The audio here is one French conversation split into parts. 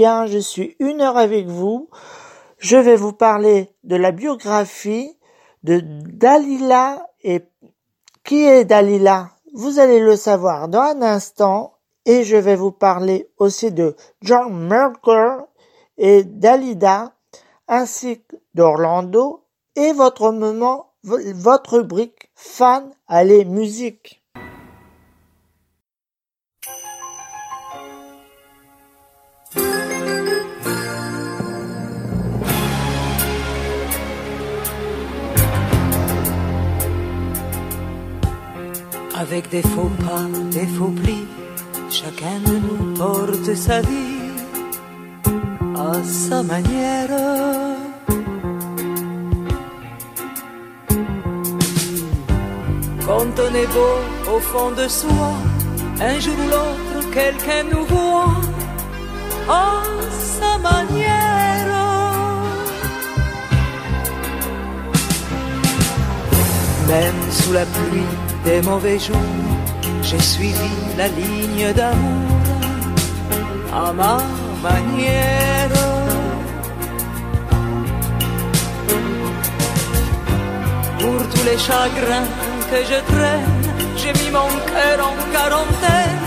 je suis une heure avec vous. Je vais vous parler de la biographie de Dalila et qui est Dalila? Vous allez le savoir dans un instant et je vais vous parler aussi de John Merker et Dalida ainsi que d'Orlando et votre moment, votre rubrique fan allez musique. Avec des faux pas, des faux plis, chacun de nous porte sa vie à sa manière. Quand on est beau au fond de soi, un jour ou l'autre, quelqu'un nous voit à sa manière. Même sous la pluie des mauvais jours, j'ai suivi la ligne d'amour à ma manière. Pour tous les chagrins que je traîne, j'ai mis mon cœur en quarantaine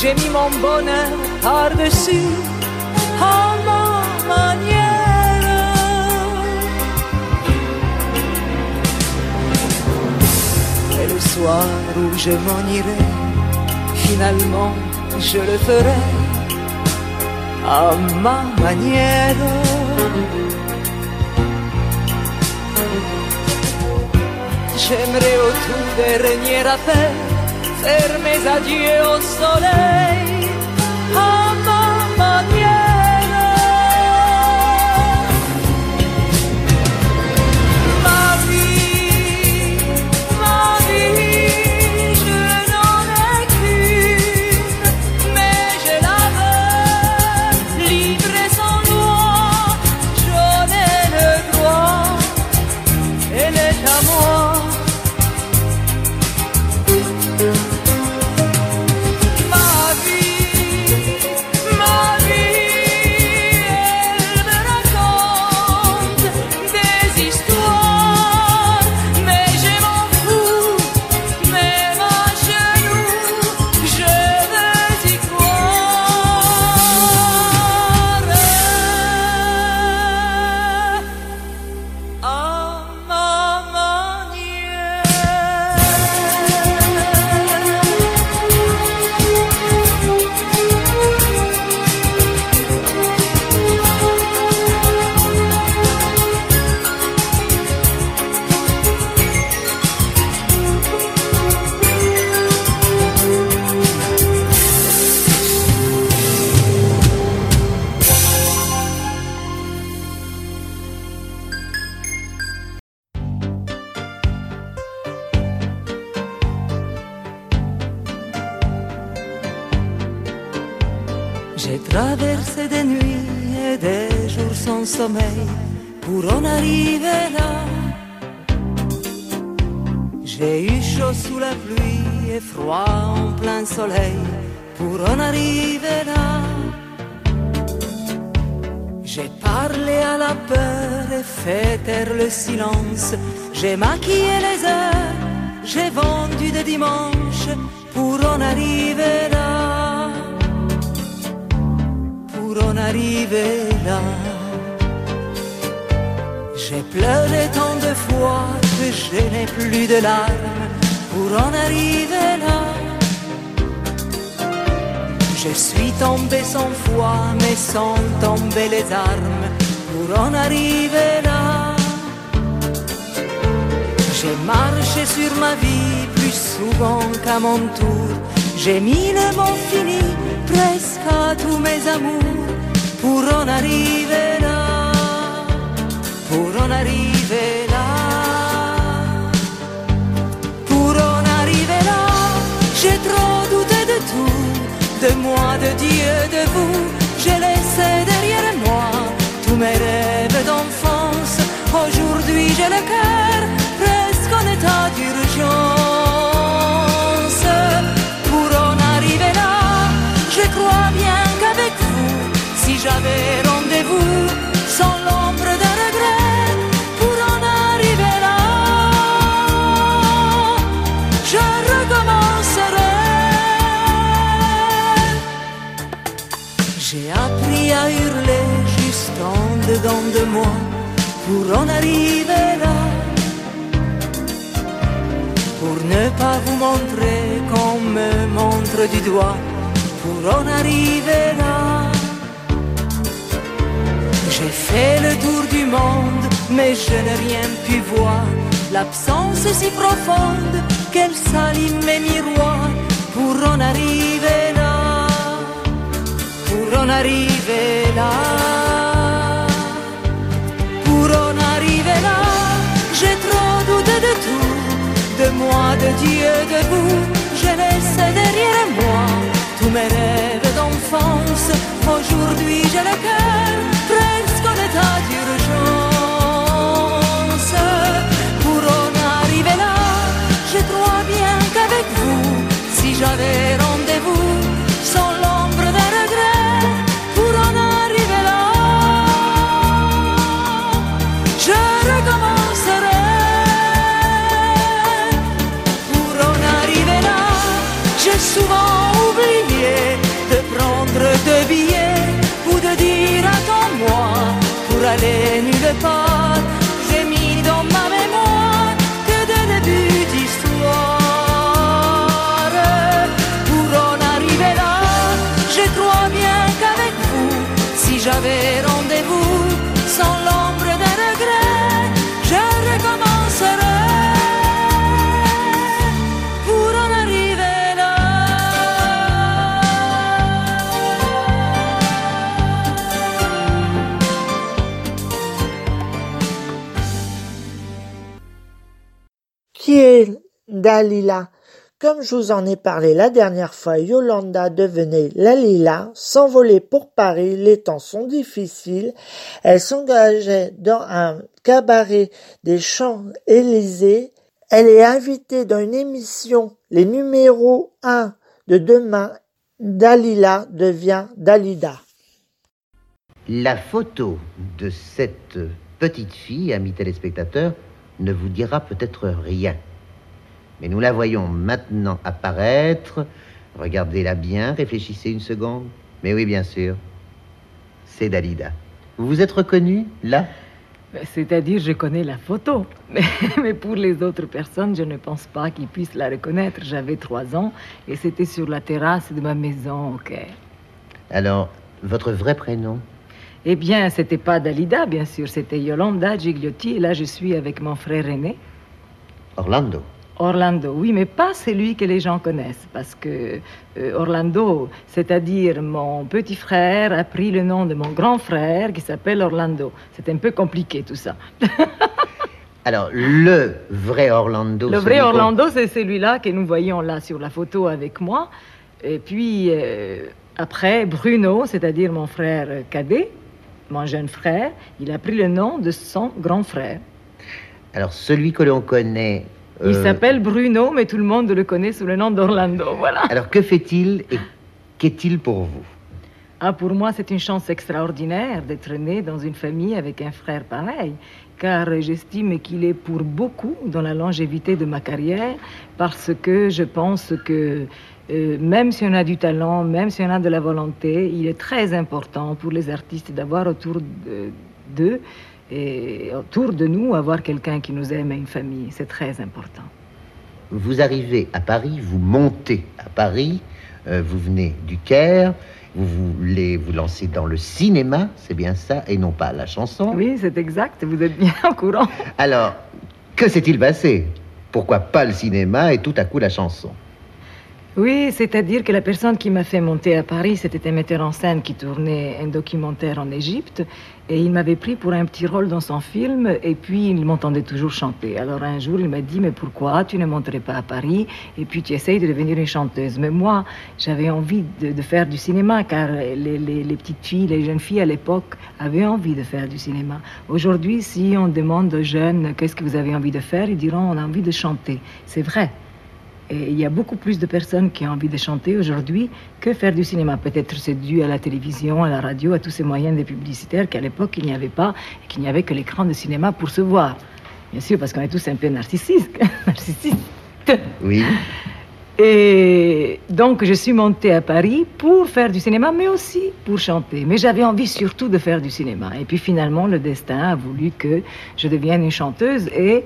j'ai mis mon bonheur par-dessus à ma manière. Et le soir où je m'en irai, finalement je le ferai à ma manière. J'aimerais au tout dernier appel faire mes adieux au soleil J'ai mis le mot fini presque à tous mes amours pour en arriver là, pour en arriver là, pour en arriver là. J'ai trop douté de tout, de moi, de Dieu, de vous. J'ai laissé derrière moi tous mes rêves d'enfance. Aujourd'hui j'ai le cœur presque en état d'urgence. En dedans de moi pour en arriver là. Pour ne pas vous montrer qu'on me montre du doigt, pour en arriver là. J'ai fait le tour du monde, mais je n'ai rien pu voir. L'absence si profonde qu'elle salit mes miroirs pour en arriver là, pour en arriver là, de Dieu, de vous. Je laisse derrière moi tous mes rêves d'enfance. Aujourd'hui, j'ai le cœur presque en état d'urgence. Pour en arriver là, je crois bien qu'avec vous, si j'avais rendez-vous, sans peux pas. Dalila Comme je vous en ai parlé la dernière fois, Yolanda devenait Lalila, s'envolait pour Paris, les temps sont difficiles. Elle s'engageait dans un cabaret des Champs-Élysées. Elle est invitée dans une émission, les numéros 1 de demain. Dalila devient Dalida. La photo de cette petite fille, amis téléspectateurs, ne vous dira peut-être rien. Mais nous la voyons maintenant apparaître. Regardez-la bien, réfléchissez une seconde. Mais oui, bien sûr. C'est Dalida. Vous vous êtes reconnu là? Ben, C'est-à-dire, je connais la photo. Mais, mais pour les autres personnes, je ne pense pas qu'ils puissent la reconnaître. J'avais trois ans et c'était sur la terrasse de ma maison au. Alors, votre vrai prénom? Eh bien, c'était pas Dalida, bien sûr. C'était Yolanda Gigliotti. Et là, je suis avec mon frère aîné, Orlando. Orlando. Oui, mais pas celui que les gens connaissent. Parce que euh, Orlando, c'est-à-dire mon petit frère, a pris le nom de mon grand frère qui s'appelle Orlando. C'est un peu compliqué tout ça. Alors, le vrai Orlando. Le vrai Orlando, c'est celui-là que nous voyons là sur la photo avec moi. Et puis, euh, après, Bruno, c'est-à-dire mon frère cadet, mon jeune frère, il a pris le nom de son grand frère. Alors, celui que l'on connaît. Il euh, s'appelle Bruno, mais tout le monde le connaît sous le nom d'Orlando. Voilà. Alors, que fait-il et qu'est-il pour vous? Ah, pour moi, c'est une chance extraordinaire d'être né dans une famille avec un frère pareil, car j'estime qu'il est pour beaucoup dans la longévité de ma carrière, parce que je pense que euh, même si on a du talent, même si on a de la volonté, il est très important pour les artistes d'avoir autour de- d'eux et autour de nous, avoir quelqu'un qui nous aime et une famille. C'est très important. Vous arrivez à Paris, vous montez à Paris, euh, vous venez du Caire, vous voulez vous lancer dans le cinéma, c'est bien ça, et non pas la chanson. Oui, c'est exact, vous êtes bien au courant. Alors, que s'est-il passé? Pourquoi pas le cinéma et tout à coup la chanson? Oui, c'est-à-dire que la personne qui m'a fait monter à Paris, c'était un metteur en scène qui tournait un documentaire en Égypte. Et il m'avait pris pour un petit rôle dans son film. Et puis, il m'entendait toujours chanter. Alors, un jour, il m'a dit Mais pourquoi tu ne monterais pas à Paris Et puis, tu essayes de devenir une chanteuse. Mais moi, j'avais envie de, faire du cinéma, car les petites filles, les jeunes filles à l'époque avaient envie de faire du cinéma. Aujourd'hui, si on demande aux jeunes Qu'est-ce que vous avez envie de faire Ils diront On a envie de chanter. C'est vrai. Et il y a beaucoup plus de personnes qui ont envie de chanter aujourd'hui que faire du cinéma. Peut-être c'est dû à la télévision, à la radio, à tous ces moyens de publicitaires qu'à l'époque il n'y avait pas et qu'il n'y avait que l'écran de cinéma pour se voir. Bien sûr, parce qu'on est tous un peu narcissistes. narcissistes. Oui. Et donc je suis montée à Paris pour faire du cinéma, mais aussi pour chanter. Mais j'avais envie surtout de faire du cinéma. Et puis finalement, le destin a voulu que je devienne une chanteuse et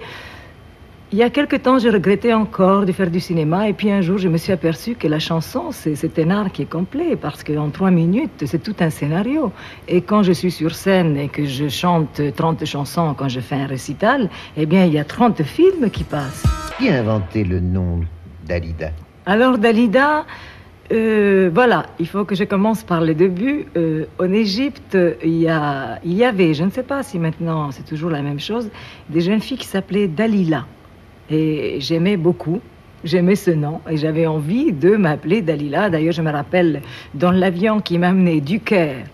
il y a quelque temps, je regrettais encore de faire du cinéma, et puis un jour, je me suis aperçue que la chanson, c'est un art qui est complet, parce qu'en trois minutes, c'est tout un scénario. Et quand je suis sur scène et que je chante 30 chansons quand je fais un récital, eh bien, il y a 30 films qui passent. Qui a inventé le nom d'Alida? Alors, Dalida, euh, voilà, il faut que je commence par le début. Euh, en Égypte, il y, a, il y avait, je ne sais pas si maintenant c'est toujours la même chose, des jeunes filles qui s'appelaient Dalila. Et j'aimais beaucoup. J'aimais ce nom et j'avais envie de m'appeler Dalila. D'ailleurs, je me rappelle dans l'avion qui m'amenait du Caire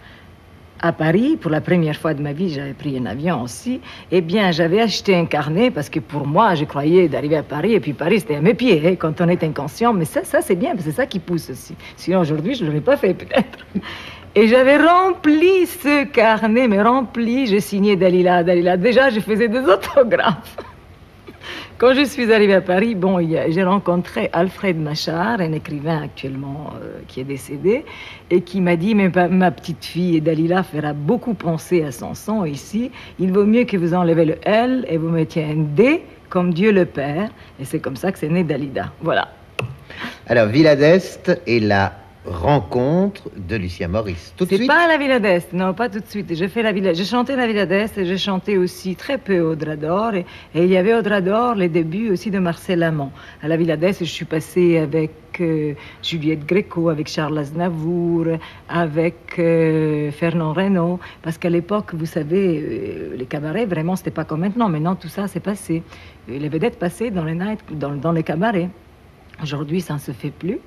à Paris, pour la première fois de ma vie, j'avais pris un avion aussi. Eh bien, j'avais acheté un carnet parce que pour moi, je croyais d'arriver à Paris et puis Paris, c'était à mes pieds hein, quand on est inconscient. Mais ça, ça c'est bien, c'est ça qui pousse aussi. Sinon, aujourd'hui, je ne l'aurais pas fait peut-être. Et j'avais rempli ce carnet, mais rempli, je signais Dalila, Dalila. Déjà, je faisais des autographes. Quand je suis arrivée à Paris, bon, j'ai rencontré Alfred Machar, un écrivain actuellement euh, qui est décédé, et qui m'a dit, mais ma petite fille Dalila fera beaucoup penser à son son ici. Il vaut mieux que vous enlevez le L et vous mettiez un D comme Dieu le Père. Et c'est comme ça que c'est né Dalida. Voilà. Alors, Villa d'Est est la rencontre de Lucien Maurice. Tout de suite. pas à la Villa d'Est, non, pas tout de suite. J'ai fait la Villa, j'ai chanté la Villa d'Est et j'ai chanté aussi très peu Audra d'Or. Et, et il y avait Audra d'Or, les débuts aussi de Marcel Amont. À la Villa d'Est, je suis passée avec euh, Juliette Gréco, avec Charles Aznavour, avec euh, Fernand Reynaud. Parce qu'à l'époque, vous savez, euh, les cabarets, vraiment, c'était pas comme maintenant. Maintenant, tout ça s'est passé. Les vedettes passaient dans les nights, dans, dans les cabarets. Aujourd'hui, ça ne se fait plus.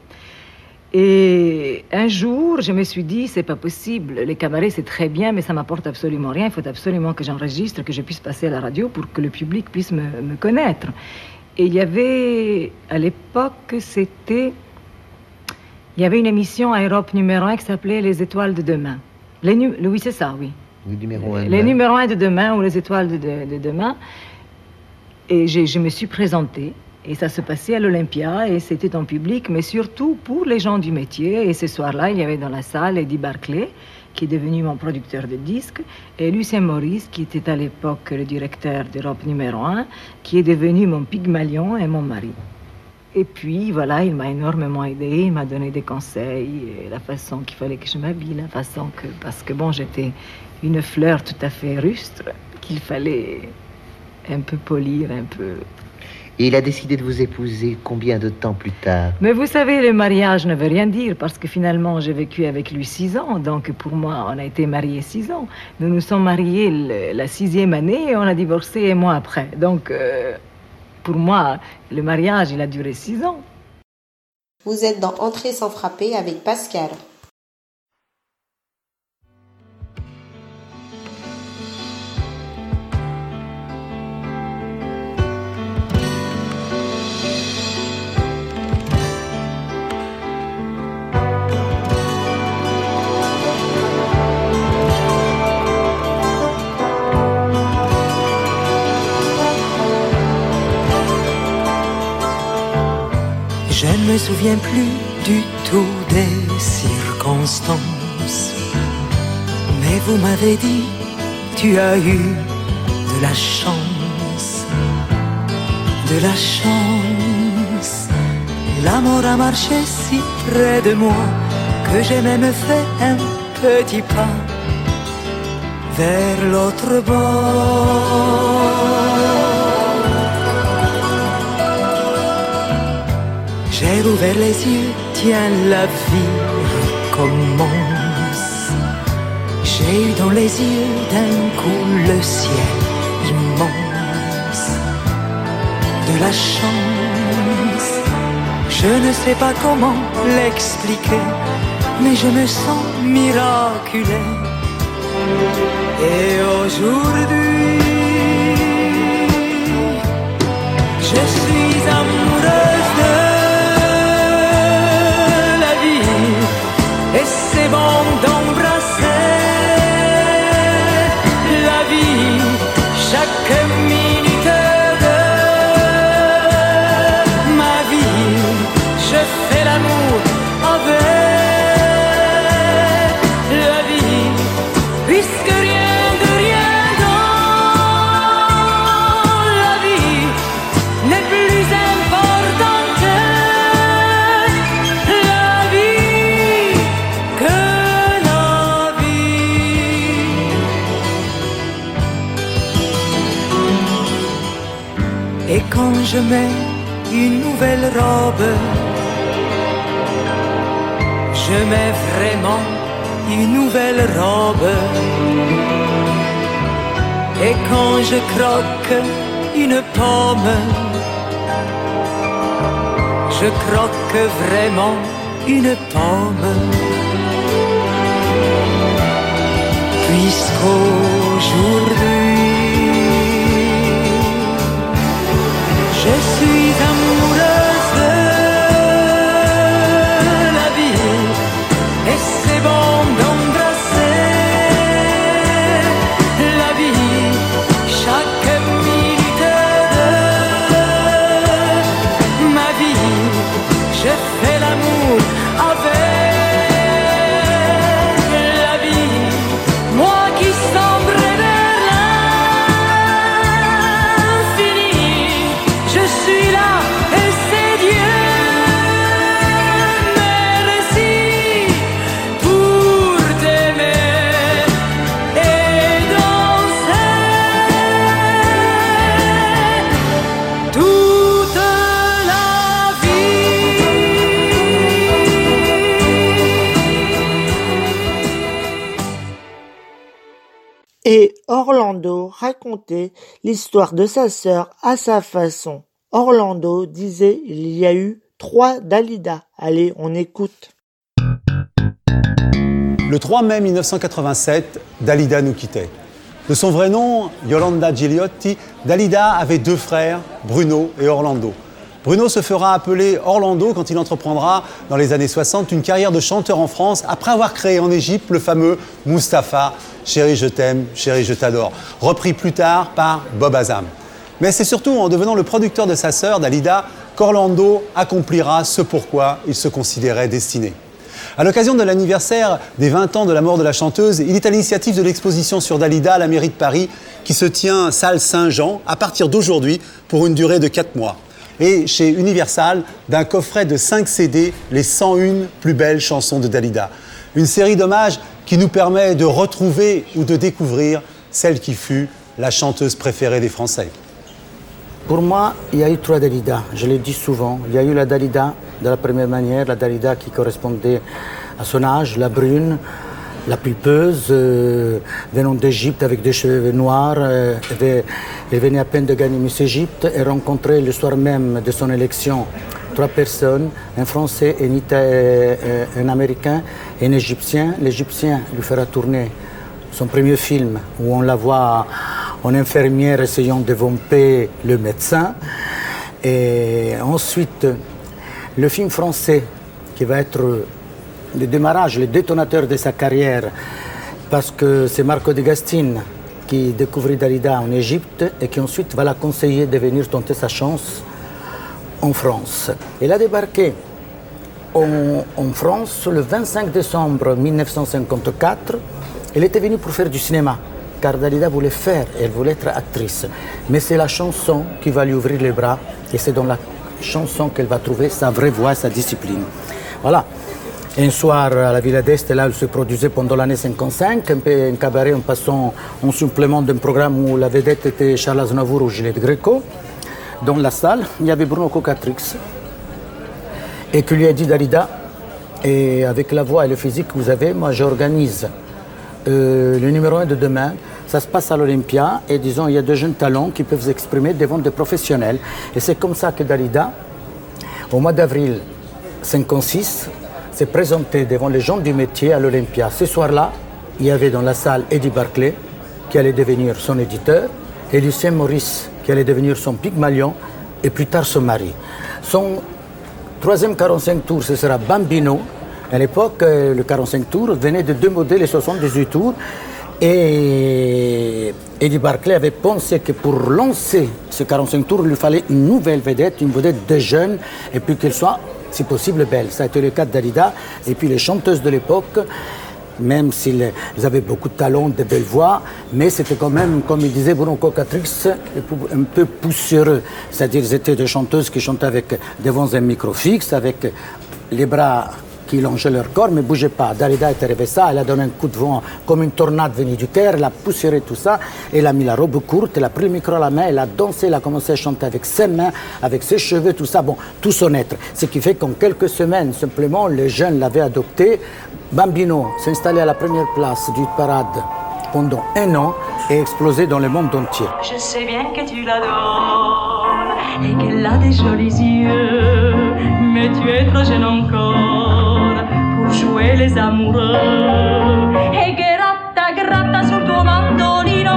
Et un jour, je me suis dit, c'est pas possible. Les cabarets, c'est très bien, mais ça m'apporte absolument rien. Il faut absolument que j'enregistre, que je puisse passer à la radio pour que le public puisse me, me connaître. Et il y avait, à l'époque, c'était. Il y avait une émission à Europe numéro 1 qui s'appelait Les étoiles de demain. Les nu- Oui, c'est ça, oui. Le numéro un. Les numéros 1 de demain ou les étoiles de, de- de demain. Et je me suis présentée. Et ça se passait à l'Olympia et c'était en public, mais surtout pour les gens du métier. Et ce soir-là, il y avait dans la salle Eddie Barclay, qui est devenu mon producteur de disques, et Lucien Maurice, qui était à l'époque le directeur d'Europe numéro 1, qui est devenu mon pygmalion et mon mari. Et puis, voilà, il m'a énormément aidé, il m'a donné des conseils, la façon qu'il fallait que je m'habille, la façon que... Parce que, bon, j'étais une fleur tout à fait rustre, qu'il fallait un peu polir, un peu... Et il a décidé de vous épouser combien de temps plus tard Mais vous savez, le mariage ne veut rien dire, parce que finalement, j'ai vécu avec lui six ans, donc pour moi, on a été mariés six ans. Nous nous sommes mariés le- la sixième année et on a divorcé un mois après. Donc, euh, pour moi, le mariage, il a duré six ans. Vous êtes dans Entrer sans frapper avec Pascal. Me souviens plus du tout des circonstances. Mais vous m'avez dit, tu as eu de la chance, de la chance. L'amour a marché si près de moi que j'ai même fait un petit pas vers l'autre bord. J'ai ouvert les yeux, tiens, la vie recommence. J'ai eu dans les yeux d'un coup le ciel immense. De la chance, je ne sais pas comment l'expliquer, mais je me sens miraculé. Et aujourd'hui, je suis amoureuse de mets une nouvelle robe, je mets vraiment une nouvelle robe. Et quand je croque une pomme, je croque vraiment une pomme. Puisqu'aujourd'hui, je suis l'histoire de sa sœur à sa façon. Orlando disait il y a eu trois Dalida. Allez, on écoute. Le 3 mai 1987, Dalida nous quittait. De son vrai nom, Yolanda Gigliotti, Dalida avait deux frères, Bruno et Orlando. Bruno se fera appeler Orlando quand il entreprendra, dans les années 60, une carrière de chanteur en France après avoir créé en Égypte le fameux Mustapha, Chérie je t'aime, chérie je t'adore, repris plus tard par Bob Azam. Mais c'est surtout en devenant le producteur de sa sœur, Dalida, qu'Orlando accomplira ce pourquoi il se considérait destiné. À l'occasion de l'anniversaire des 20 ans de la mort de la chanteuse, il est à l'initiative de l'exposition sur Dalida à la mairie de Paris qui se tient salle Saint-Jean à partir d'aujourd'hui pour une durée de 4 mois. Et chez Universal, d'un coffret de 5 CD, les 101 plus belles chansons de Dalida. Une série d'hommages qui nous permet de retrouver ou de découvrir celle qui fut la chanteuse préférée des Français. Pour moi, il y a eu trois Dalida, je l'ai dit souvent. Il y a eu la Dalida de la première manière, la Dalida qui correspondait à son âge, la brune, la pulpeuse, euh, venant d'Égypte avec des cheveux noirs. euh, elle, venait à peine de gagner Miss Égypte et rencontrait le soir même de son élection trois personnes, un Français, un, euh, un Américain et un Égyptien. L'Égyptien lui fera tourner son premier film où on la voit en infirmière essayant de vomper le médecin. Et ensuite, le film français qui va être le démarrage, le détonateur de sa carrière, parce que c'est Marco de Gastine qui découvrit Dalida en Égypte et qui ensuite va la conseiller de venir tenter sa chance en France. Elle a débarqué en, France le 25 décembre 1954. Elle était venue pour faire du cinéma, car Dalida voulait faire, elle voulait être actrice. Mais c'est la chanson qui va lui ouvrir les bras, et c'est dans la chanson qu'elle va trouver sa vraie voix, sa discipline. Voilà. Un soir à la Villa d'Est, là, elle se produisait pendant l'année 55, un un cabaret en passant en supplément d'un programme où la vedette était Charles Aznavour ou Gillette Greco. Dans la salle, il y avait Bruno Cocatrix, et que lui a dit Dalida, et avec la voix et le physique que vous avez, moi j'organise euh, le numéro 1 de demain. Ça se passe à l'Olympia et disons, il y a de jeunes talents qui peuvent s'exprimer devant des professionnels. Et c'est comme ça que Dalida, au mois d'avril 56, s'est présenté devant les gens du métier à l'Olympia. Ce soir-là, il y avait dans la salle Eddie Barclay, qui allait devenir son éditeur, et Lucien Maurice, qui allait devenir son Pygmalion, et plus tard son mari. Son troisième 45 tours, ce sera Bambino. À l'époque, euh, le 45 tours venait de deux modèles et 78 tours. Et Eddie Barclay avait pensé que pour lancer ce 45 tours, il lui fallait une nouvelle vedette, une vedette de jeune, et puis qu'elle soit, si possible, belle. Ça a été le cas Dalida. Et puis les chanteuses de l'époque, même s'ils avaient beaucoup de talent, de belles voix, mais c'était quand même, comme il disait Bruno Cocatrix, un peu poussiéreux. C'est-à-dire, ils étaient des chanteuses qui chantaient avec, devant un micro fixe, avec les bras qui longeaient leur corps, mais ne bougeaient pas. Dalida est arrivée ça, elle a donné un coup de vent comme une tornade venue du cœur, elle a poussiéré tout ça, elle a mis la robe courte, elle a pris le micro à la main, elle a dansé, elle a commencé à chanter avec ses mains, avec ses cheveux, tout ça, bon, tout son être. Ce qui fait qu'en quelques semaines, simplement, les jeunes l'avaient adopté. Bambino s'est installé à la première place du parade pendant un an et explosé dans le monde entier. Je sais bien que tu l'adores et qu'elle a des jolis yeux, mais tu es trop jeune encore les amoureux. Et gratta, gratta mandolino,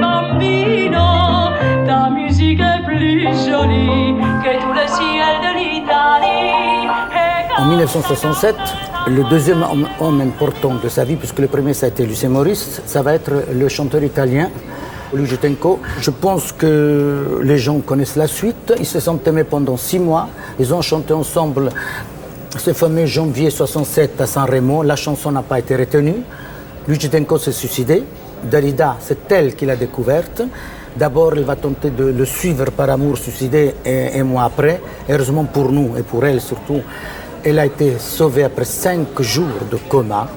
bambino, ta jolie le ciel de l'Italie. En 1967, le deuxième homme, homme important de sa vie, puisque le premier ça a été Lucien Maurice, ça va être le chanteur italien Luigi Tenco. Je pense que les gens connaissent la suite. Ils se sont aimés pendant six mois. Ils ont chanté ensemble ce fameux janvier 67 à San Remo. La chanson n'a pas été retenue. Luigi Tenco s'est suicidé. Dalida, c'est elle qui l'a découverte. D'abord, elle va tenter de le suivre par amour suicidé et un mois après. Heureusement pour nous et pour elle surtout, elle a été sauvée après cinq jours de coma.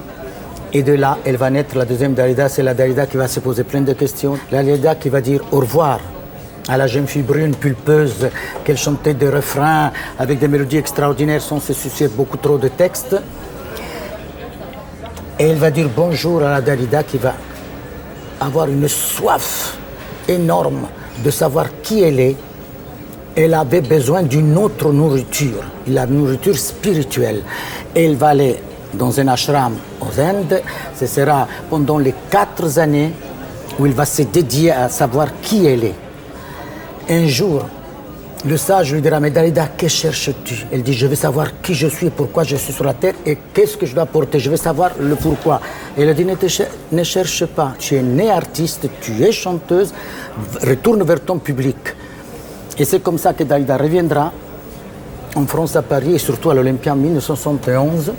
Et de là, elle va naître la deuxième Dalida. C'est la Dalida qui va se poser plein de questions. La Dalida qui va dire au revoir à la jeune fille brune, pulpeuse, qu'elle chantait des refrains avec des mélodies extraordinaires sans se soucier beaucoup trop de textes. Et elle va dire bonjour à la Dalida qui va avoir une soif énorme de savoir qui elle est, elle avait besoin d'une autre nourriture, la nourriture spirituelle. Elle va aller dans un ashram aux Indes. Ce sera pendant les quatre années où il va se dédier à savoir qui elle est. Un jour, le sage lui dira, mais Dalida, que cherches-tu? Elle dit, je veux savoir qui je suis, pourquoi je suis sur la terre et qu'est-ce que je dois porter. Je veux savoir le pourquoi. Elle dit, ne, cherche pas. Tu es née artiste, tu es chanteuse, retourne vers ton public. Et c'est comme ça que Dalida reviendra en France, à Paris et surtout à l'Olympia en 1971.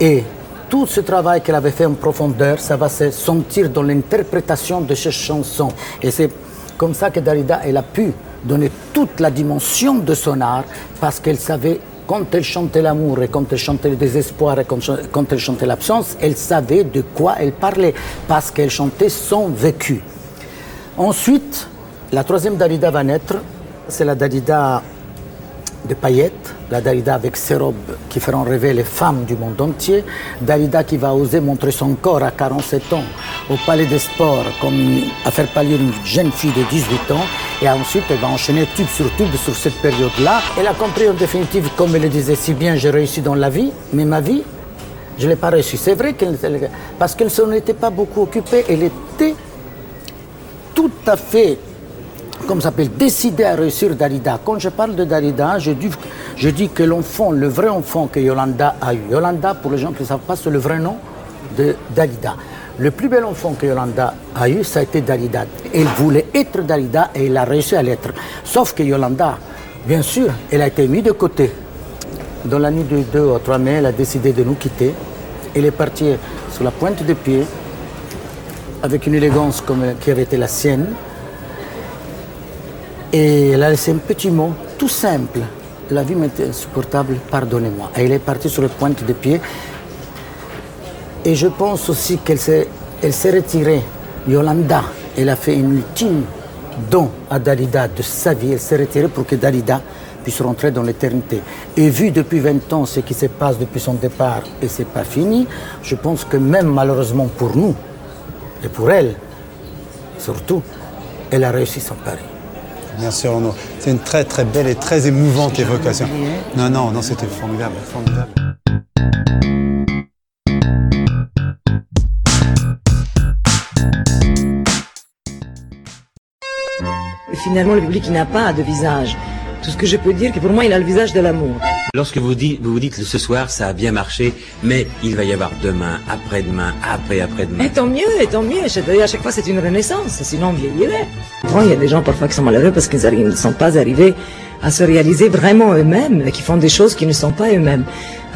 Et tout ce travail qu'elle avait fait en profondeur, ça va se sentir dans l'interprétation de ces chansons. Et c'est comme ça que Dalida, elle a pu donner toute la dimension de son art, parce qu'elle savait, quand elle chantait l'amour et quand elle chantait le désespoir et quand, elle chantait l'absence, elle savait de quoi elle parlait, parce qu'elle chantait son vécu. Ensuite, la troisième Dalida va naître, c'est la Dalida de paillettes, la Dalida avec ses robes qui feront rêver les femmes du monde entier, Dalida qui va oser montrer son corps à 47 ans au Palais des Sports comme à faire pâlir une jeune fille de 18 ans et ensuite elle va enchaîner tube sur tube sur cette période-là. Elle a compris en définitive, comme elle le disait si bien, j'ai réussi dans la vie, mais ma vie, je ne l'ai pas réussi. C'est vrai qu'elle, elle- parce qu'elle s'en était pas beaucoup occupée, elle était tout à fait comme ça s'appelle, décidé à réussir Dalida. Quand je parle de Dalida, je dis, que l'enfant, le vrai enfant que Yolanda a eu. Yolanda, pour les gens qui ne savent pas, c'est le vrai nom de Dalida. Le plus bel enfant que Yolanda a eu, ça a été Dalida. Elle voulait être Dalida et elle a réussi à l'être. Sauf que Yolanda, bien sûr, elle a été mise de côté. Dans la nuit du 2 au 3 mai, elle a décidé de nous quitter. Elle est partie sur la pointe des pieds, avec une élégance qui avait été la sienne. Et elle a laissé un petit mot tout simple. La vie m'était insupportable, pardonnez-moi. Et elle est partie sur la pointe des pieds. Et je pense aussi qu'elle s'est, elle s'est retirée. Yolanda, elle a fait une ultime don à Dalida de sa vie. Elle s'est retirée pour que Dalida puisse rentrer dans l'éternité. Et vu depuis 20 ans ce qui se passe depuis son départ, et c'est pas fini, je pense que même malheureusement pour nous, et pour elle, surtout, elle a réussi son pari. Merci Orlando. C'est une très très belle et très émouvante évocation. Non, non, non, c'était formidable, formidable. Finalement, le public n'a pas de visage. Tout ce que je peux dire, que pour moi, il a le visage de l'amour. Lorsque vous, dites, vous vous dites ce soir ça a bien marché, mais il va y avoir demain, après-demain, après-après-demain. Et tant mieux, et tant mieux. À chaque fois, c'est une renaissance. Sinon, on vieillirait. Bon, il y a des gens parfois qui sont malheureux parce qu'ils ne sont pas arrivés à se réaliser vraiment eux-mêmes, et qui font des choses qui ne sont pas eux-mêmes.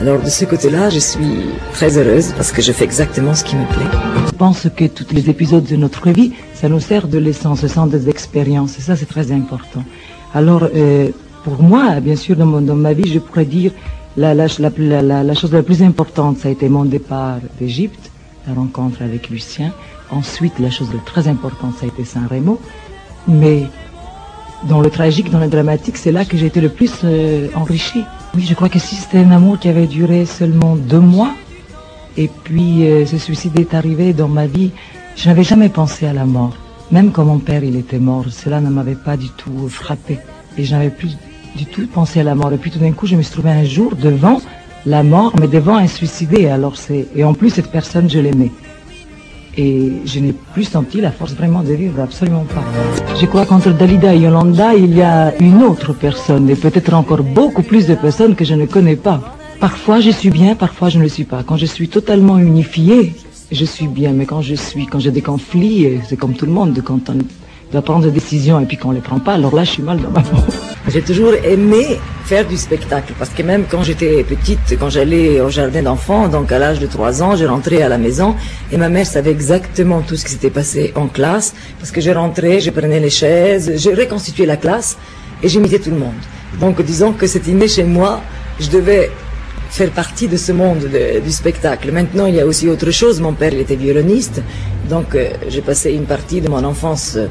Alors, de ce côté-là, je suis très heureuse parce que je fais exactement ce qui me plaît. Je pense que tous les épisodes de notre vie, ça nous sert de leçons, ce sont des expériences, et ça c'est très important. Alors, euh, pour moi, bien sûr, dans, ma vie, je pourrais dire la, la, chose la plus importante, ça a été mon départ d'Égypte, la rencontre avec Lucien. Ensuite, la chose la très importante, ça a été Saint Remo. Mais dans le tragique, dans le dramatique, c'est là que j'ai été le plus euh, enrichi. Oui, je crois que si c'était un amour qui avait duré seulement deux mois, et puis euh, ce suicide est arrivé dans ma vie, je n'avais jamais pensé à la mort. Même quand mon père était mort, cela ne m'avait pas du tout frappé. Et je n'avais plus du tout pensé à la mort. Et puis tout d'un coup, je me suis trouvé un jour devant la mort, mais devant un suicidé. Alors c'est et en plus cette personne, je l'aimais. Et je n'ai plus senti la force vraiment de vivre, absolument pas. Je crois qu'entre Dalida et Yolanda, il y a une autre personne, et peut-être encore beaucoup plus de personnes que je ne connais pas. Parfois je suis bien, parfois je ne le suis pas. Quand je suis totalement unifiée, je suis bien, mais quand je suis, quand j'ai des conflits, euh, c'est comme tout le monde, quand on doit prendre des décisions et puis qu'on ne les prend pas, alors là je suis mal dans ma peau. J'ai toujours aimé faire du spectacle parce que même quand j'étais petite, quand j'allais au jardin d'enfants, donc à l'âge de 3 ans, je rentrais à la maison et ma mère savait exactement tout ce qui s'était passé en classe parce que je rentrais, je prenais les chaises, je reconstituais la classe et j'imitais tout le monde. Donc disons que c'est inné chez moi, je devais faire partie de ce monde de- du spectacle. Maintenant, il y a aussi autre chose. Mon père, il était violoniste, donc euh, j'ai passé une partie de mon enfance euh,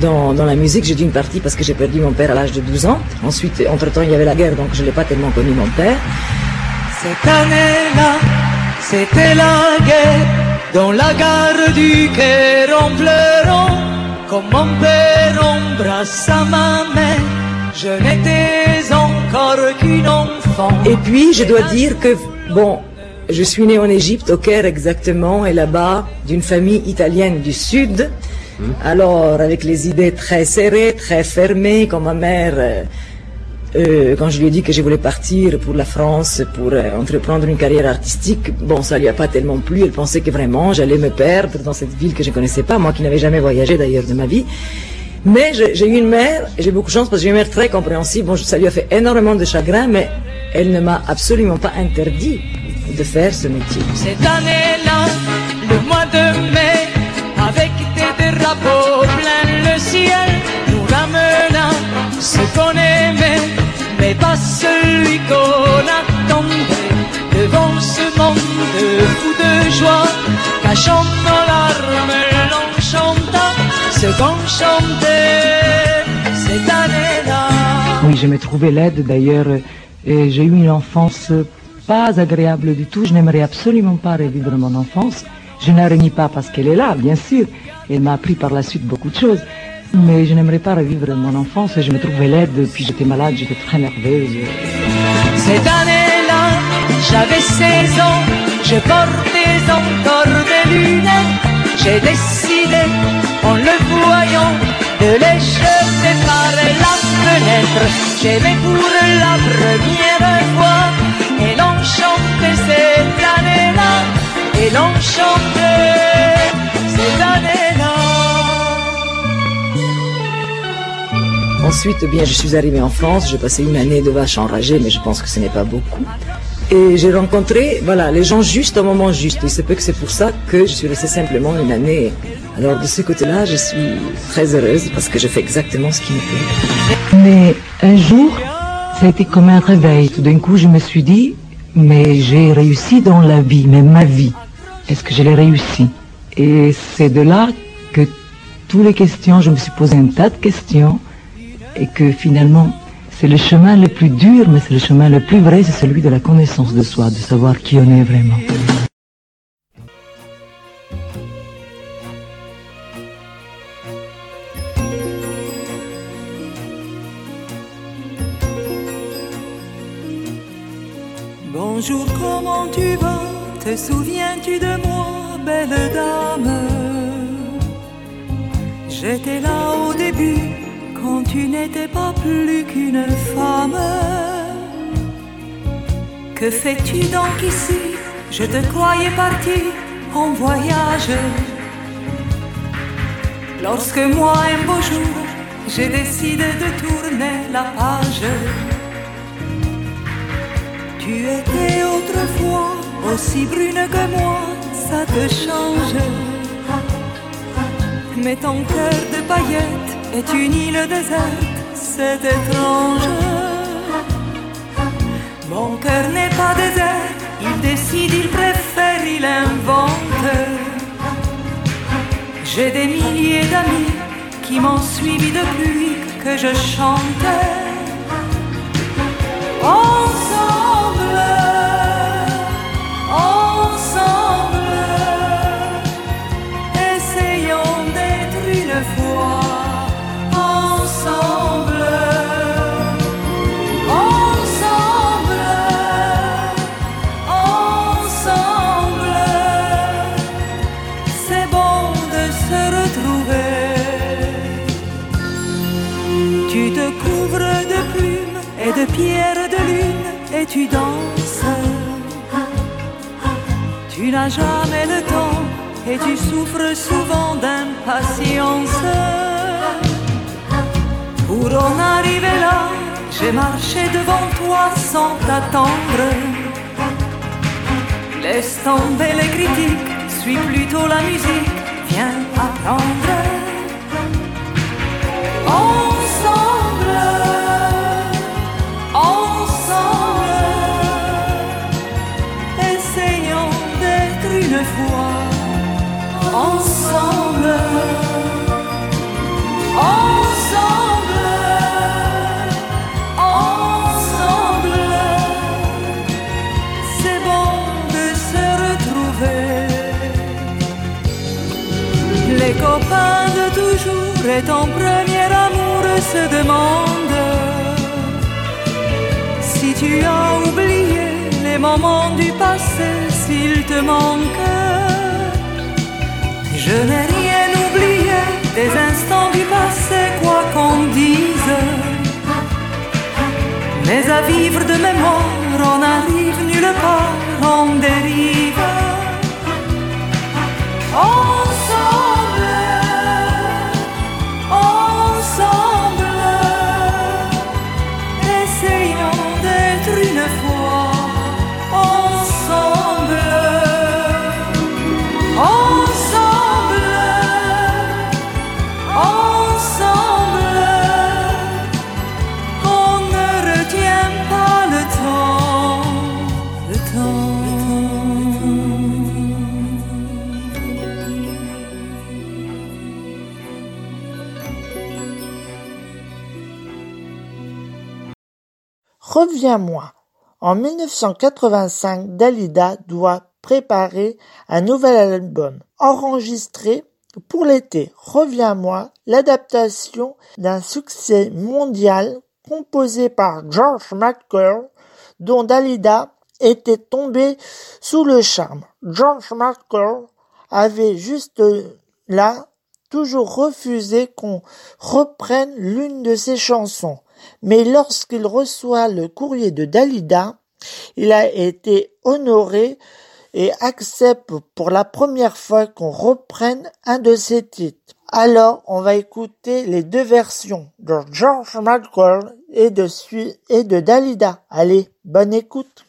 dans, dans la musique. J'ai dit une partie parce que j'ai perdu mon père à l'âge de 12 ans. Ensuite, entre-temps, il y avait la guerre, donc je n'ai pas tellement connu mon père. Cette année-là, c'était la guerre dans la gare du cœur en pleurant, comme mon père embrassa ma mère, je n'étais enfant. Et puis, je dois dire que, bon, je suis née en Égypte, au Caire exactement, et là-bas, d'une famille italienne du Sud. Alors, avec les idées très serrées, très fermées, comme ma mère, euh, euh, quand je lui ai dit que je voulais partir pour la France, pour euh, entreprendre une carrière artistique, bon, ça lui a pas tellement plu. Elle pensait que vraiment, j'allais me perdre dans cette ville que je connaissais pas, moi qui n'avais jamais voyagé d'ailleurs de ma vie. Mais j'ai eu une mère, j'ai beaucoup de chance parce que j'ai une mère très compréhensive. Bon, ça lui a fait énormément de chagrin, mais elle ne m'a absolument pas interdit de faire ce métier. Cette année-là, le mois de mai, avec des drapeaux plein le ciel, nous ramena ce qu'on aimait, mais pas celui qu'on attendait. Devant ce monde fou de joie, cachant ce qu'on chantait cette année-là. Oui, je me trouvais laide d'ailleurs. et J'ai eu une enfance pas agréable du tout. Je n'aimerais absolument pas revivre mon enfance. Je ne la renie pas parce qu'elle est là, bien sûr. Elle m'a appris par la suite beaucoup de choses. Mais je n'aimerais pas revivre mon enfance. Je me trouvais laide, puis j'étais malade, j'étais très nerveuse. Cette année-là, j'avais 16 ans, je portais encore des lunettes. J'ai décidé, en le voyant, de jeter par la fenêtre. J'aimais pour la première fois, et l'on chantait cette année-là, et l'on chantait cette année-là. Ensuite, eh bien, je suis arrivée en France, j'ai passé une année de vache enragée, mais je pense que ce n'est pas beaucoup. Et j'ai rencontré, voilà, les gens juste au moment juste. Il se peut que c'est pour ça que je suis restée simplement une année. Alors, de ce côté-là, je suis très heureuse parce que je fais exactement ce qui me plaît. Mais un jour, ça a été comme un réveil. Tout d'un coup, je me suis dit, mais j'ai réussi dans la vie, mais ma vie, est-ce que je l'ai réussi? Et c'est de là que toutes les questions, je me suis posé un tas de questions, et que finalement, c'est le chemin le plus dur, mais c'est le chemin le plus vrai, c'est celui de la connaissance de soi, de savoir qui on est vraiment. Bonjour, comment tu vas? Te souviens-tu de moi, belle dame? J'étais là au début, quand tu n'étais pas plus qu'une femme. Que fais-tu donc ici? Je te croyais parti en voyage. Lorsque moi, un beau jour, j'ai décidé de tourner la page. Tu étais autrefois aussi brune que moi, ça te change. Mais ton cœur de paillettes est une île déserte, c'est étrange. Mon cœur n'est pas désert, il décide, il préfère, il invente. J'ai des milliers d'amis qui m'ont suivi depuis que je chantais. Ensemble, tu danses. Tu n'as jamais le temps et tu souffres souvent d'impatience. Pour en arriver là, j'ai marché devant toi sans t'attendre. Laisse tomber les critiques, suis plutôt la musique, viens apprendre. Ensemble, Tes copains de toujours et ton premier amour se demandent si tu as oublié les moments du passé, s'ils te manquent. Je n'ai rien oublié des instants du passé, quoi qu'on dise. Mais à vivre de mémoire, on arrive nulle part, on dérive. Reviens-moi. En 1985, Dalida doit préparer un nouvel album enregistré pour l'été. Reviens-moi, l'adaptation d'un succès mondial composé par George McCall dont Dalida était tombée sous le charme. George McCall avait juste là toujours refusé qu'on reprenne l'une de ses chansons. Mais lorsqu'il reçoit le courrier de Dalida, il a été honoré et accepte pour la première fois qu'on reprenne un de ses titres. Alors, on va écouter les deux versions de George McCall et de, et de Dalida. Allez, bonne écoute.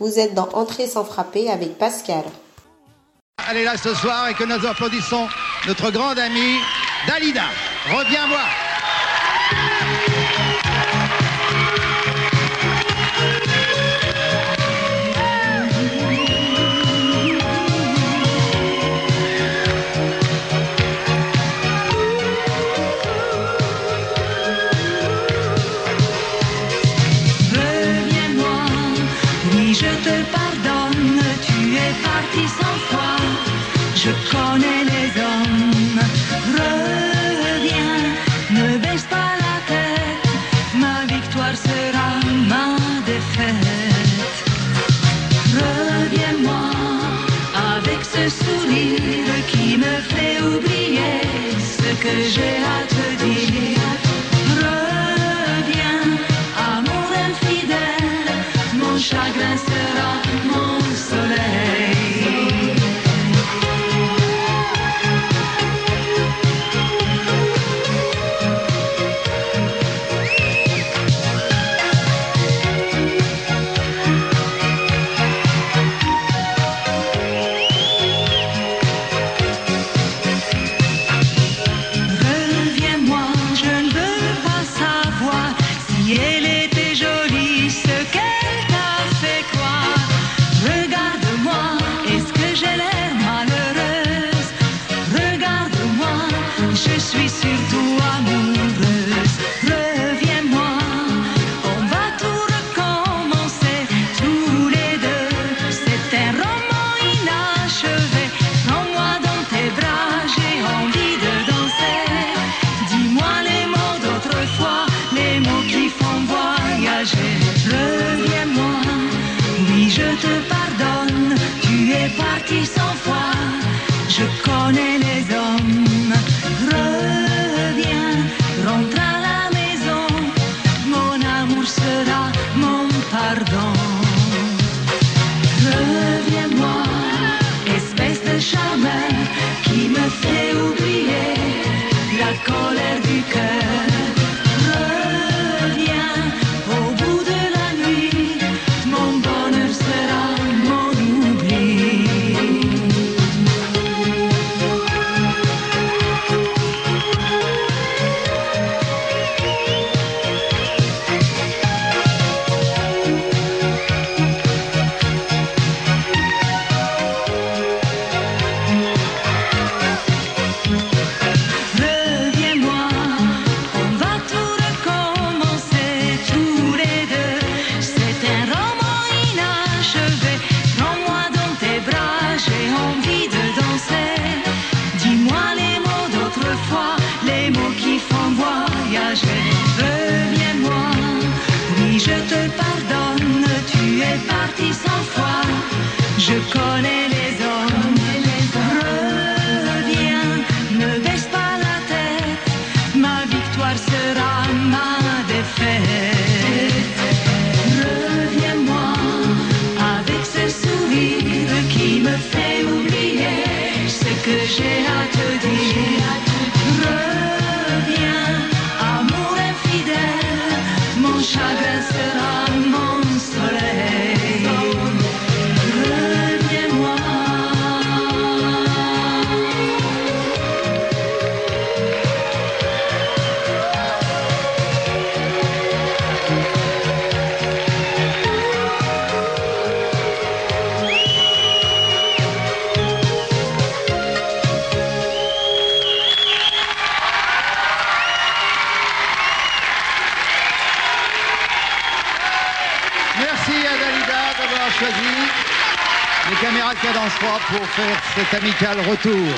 Vous êtes dans Entrée sans frapper avec Pascal. Elle est là ce soir et que nous applaudissons notre grande amie Dalida. Reviens voir. Je connais les hommes. Reviens, ne baisse pas la tête, ma victoire sera ma défaite. Reviens-moi avec ce sourire qui me fait oublier ce que j'ai à sans foi, je connais Choisi les caméras de Cadence 3 pour faire cet amical retour.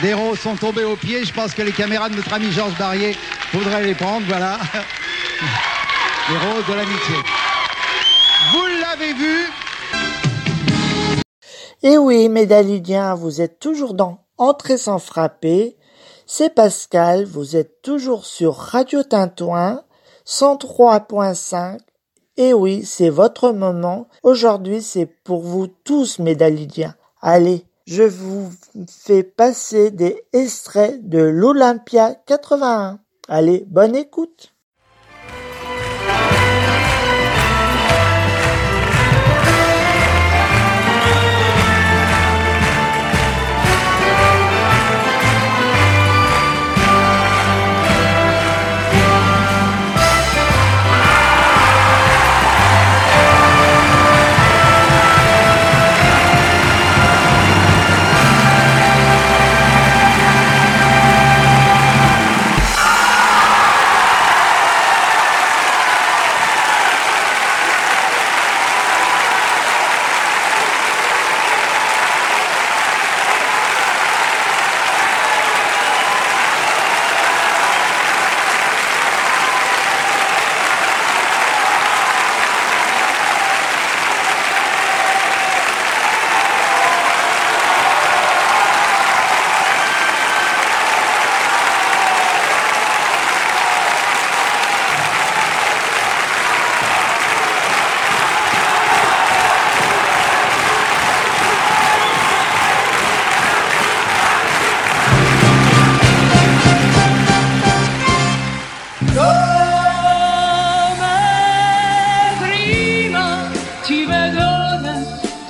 Des roses sont tombés aux pieds. Je pense que les caméras de notre ami Georges Barrier, faudrait les prendre. Voilà. Les roses de l'amitié. Vous l'avez vu Et oui, mes Dalidiens, vous êtes toujours dans Entrée sans frapper. C'est Pascal, vous êtes toujours sur Radio Tintouin 103.5. Et oui, c'est votre moment. Aujourd'hui, c'est pour vous tous, mes Dalidiens. Allez, je vous fais passer des extraits de l'Olympia 81. Allez, bonne écoute.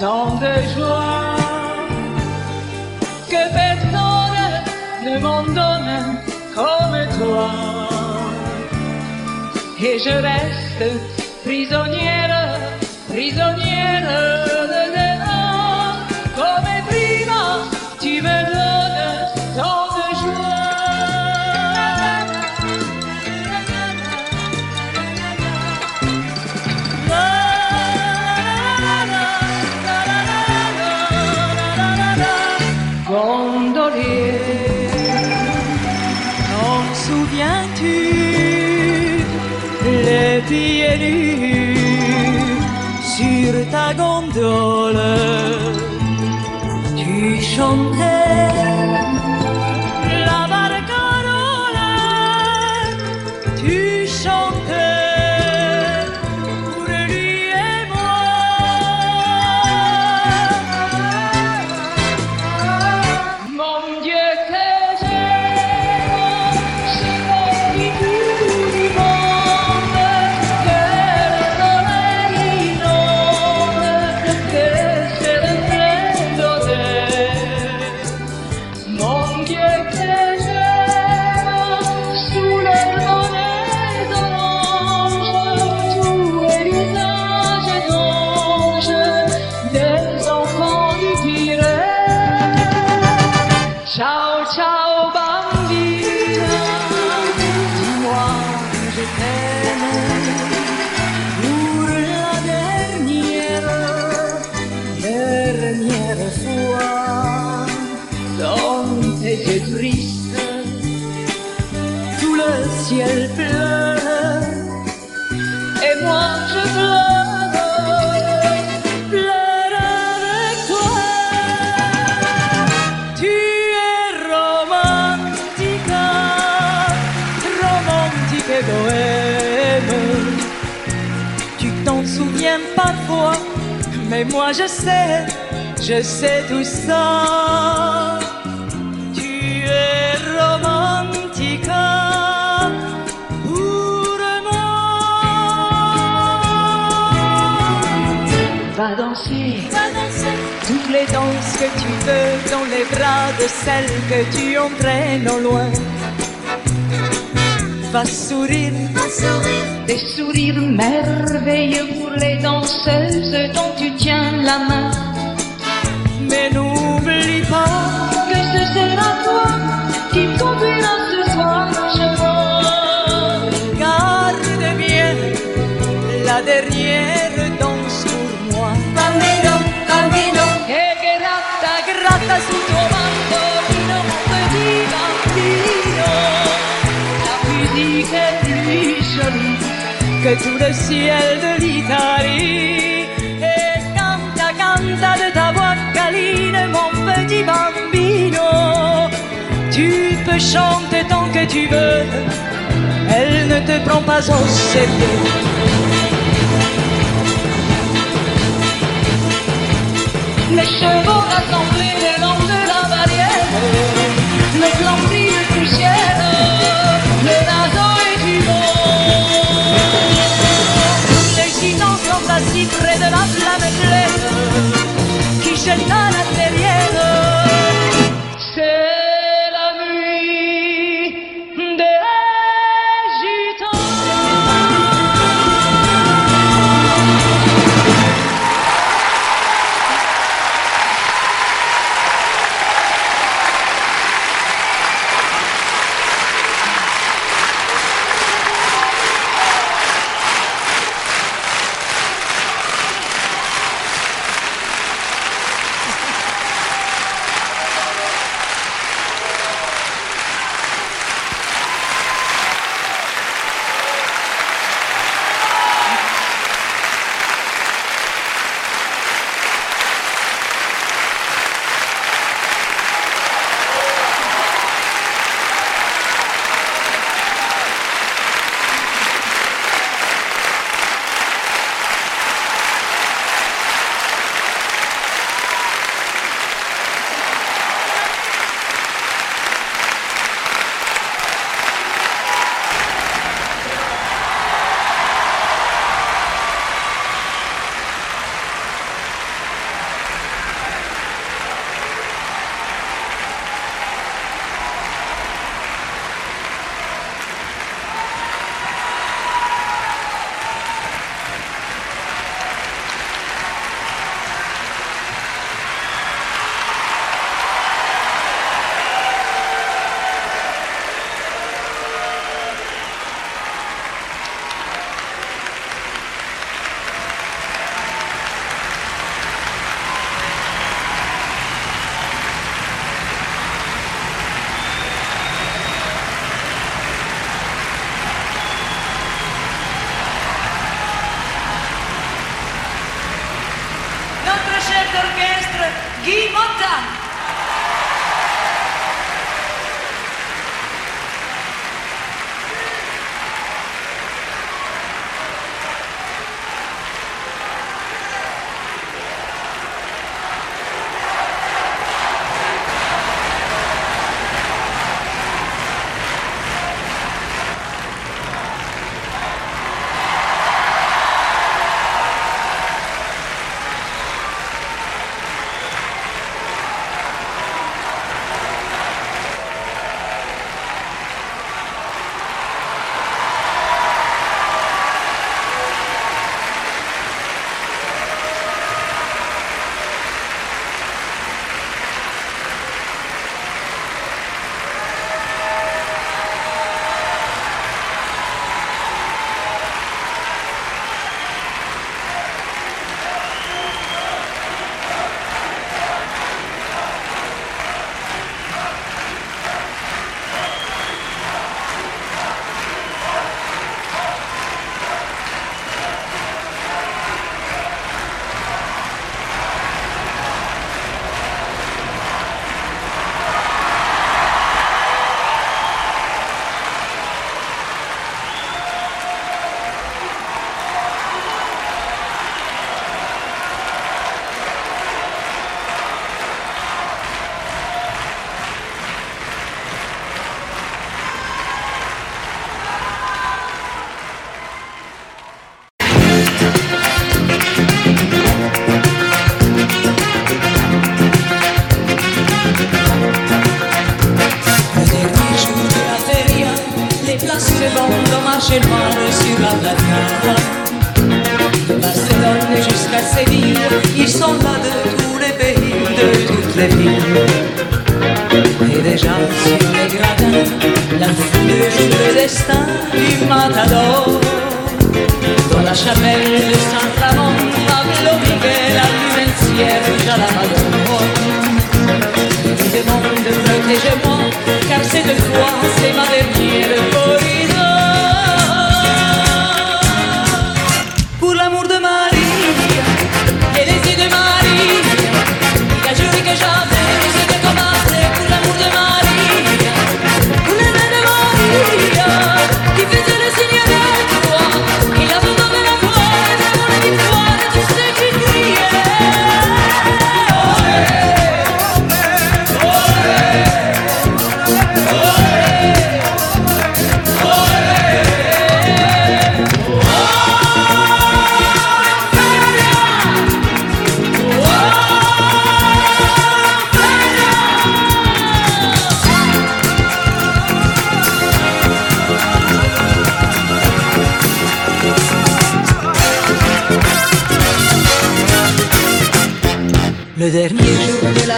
Tant de joie que personne ne m'en donne comme toi. Et je reste prisonnière, prisonnière gondole? Tu chantais mais moi je sais, je sais tout ça. Tu es romantica pour moi. Va danser, va danser toutes les danses que tu veux dans les bras de celle que tu entraînes au loin. Va sourire, va sourire, des sourires merveilleux les danseuses dont tu tiens la main. Mais n'oublie pas que ce sera toi qui conduira ce soir chemin. Garde bien la dernière que tout le ciel de l'Italie. Et canta, canta de ta voix câline, mon petit bambino. Tu peux chanter tant que tu veux, elle ne te prend pas au sérieux. Les chevaux rassemblés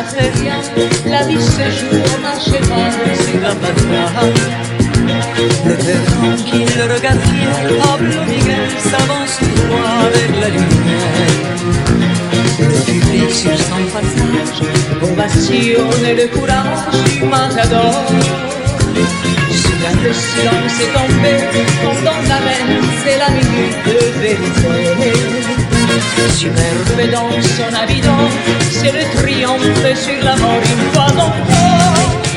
la feria, la vie se joue au marché par les Le ferrant qui le regarde Pablo Miguel s'avance droit avec la lumière. Le public sur son passage, ovationne le courage du matador. Sur le silence est tombé, dans la veine, c'est la minute de vérité superbe dans son habitant, c'est le triomphe sur la mort une fois encore.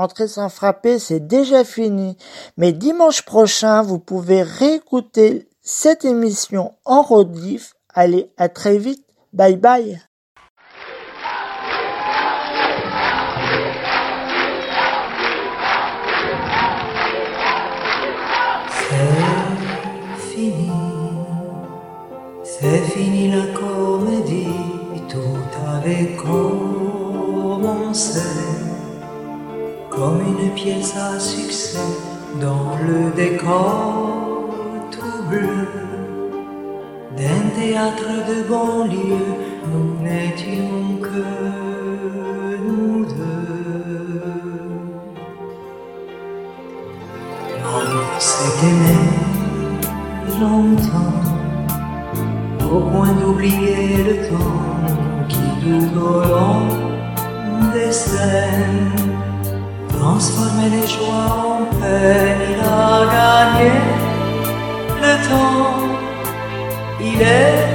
Entrée sans frapper, c'est déjà fini. Mais dimanche prochain, vous pouvez réécouter cette émission en rediff. Allez, à très vite. Bye bye. C'est fini, c'est fini la comédie, tout avait commencé comme une pièce à succès dans le décor tout bleu d'un théâtre de banlieue, nous n'étions que nous deux. On s'est aimé longtemps, au point d'oublier le temps qui tout au long des scènes transformait les joies en peine. Il a gagné le temps, il est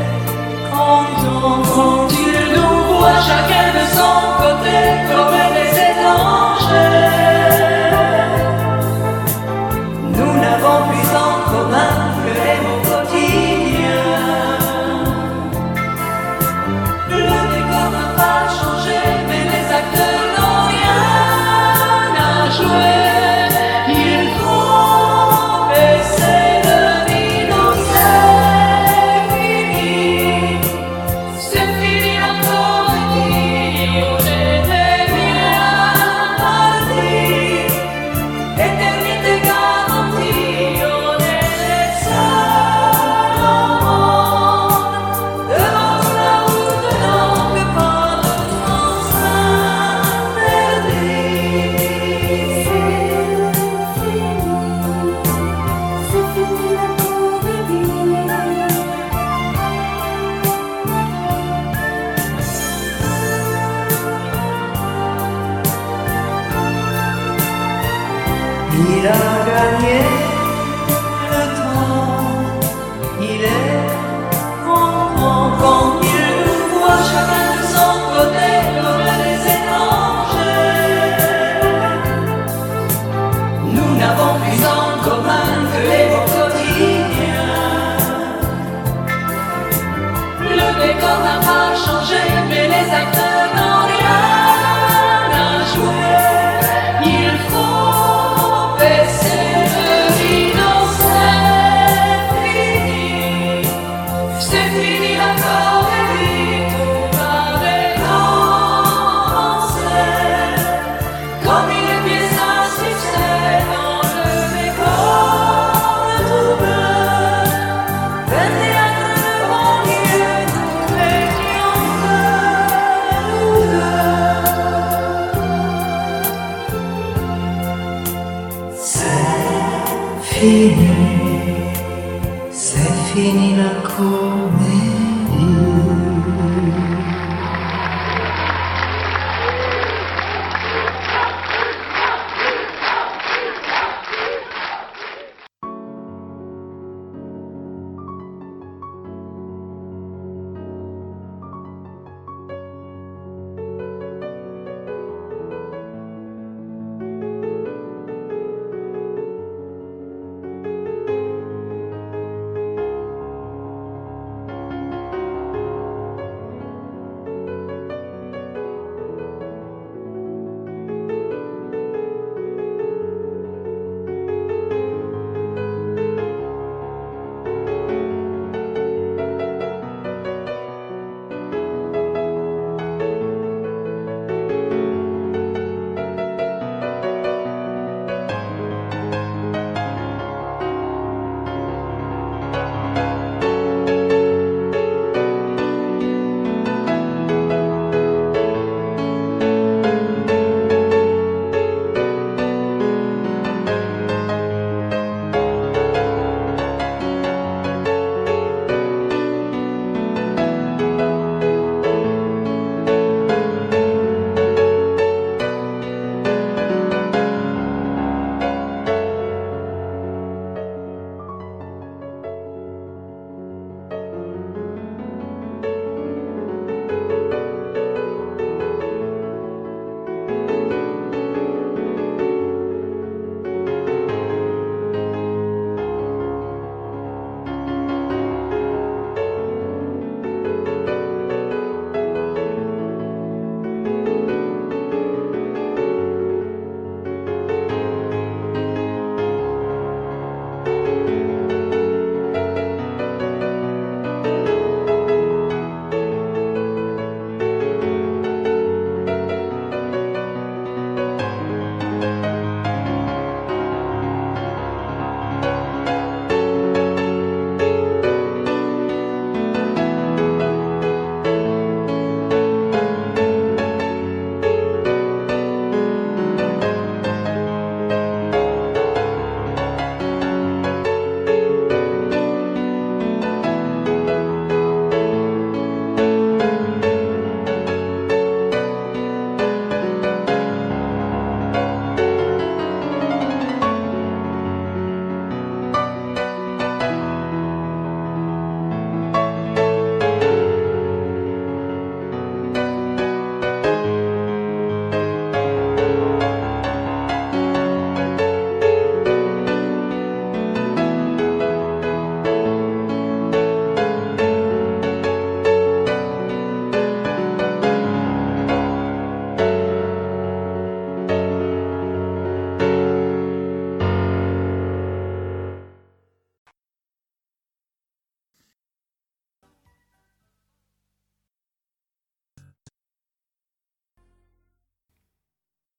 content quand il nous voit chacun de son côté comme changé, mais les acteurs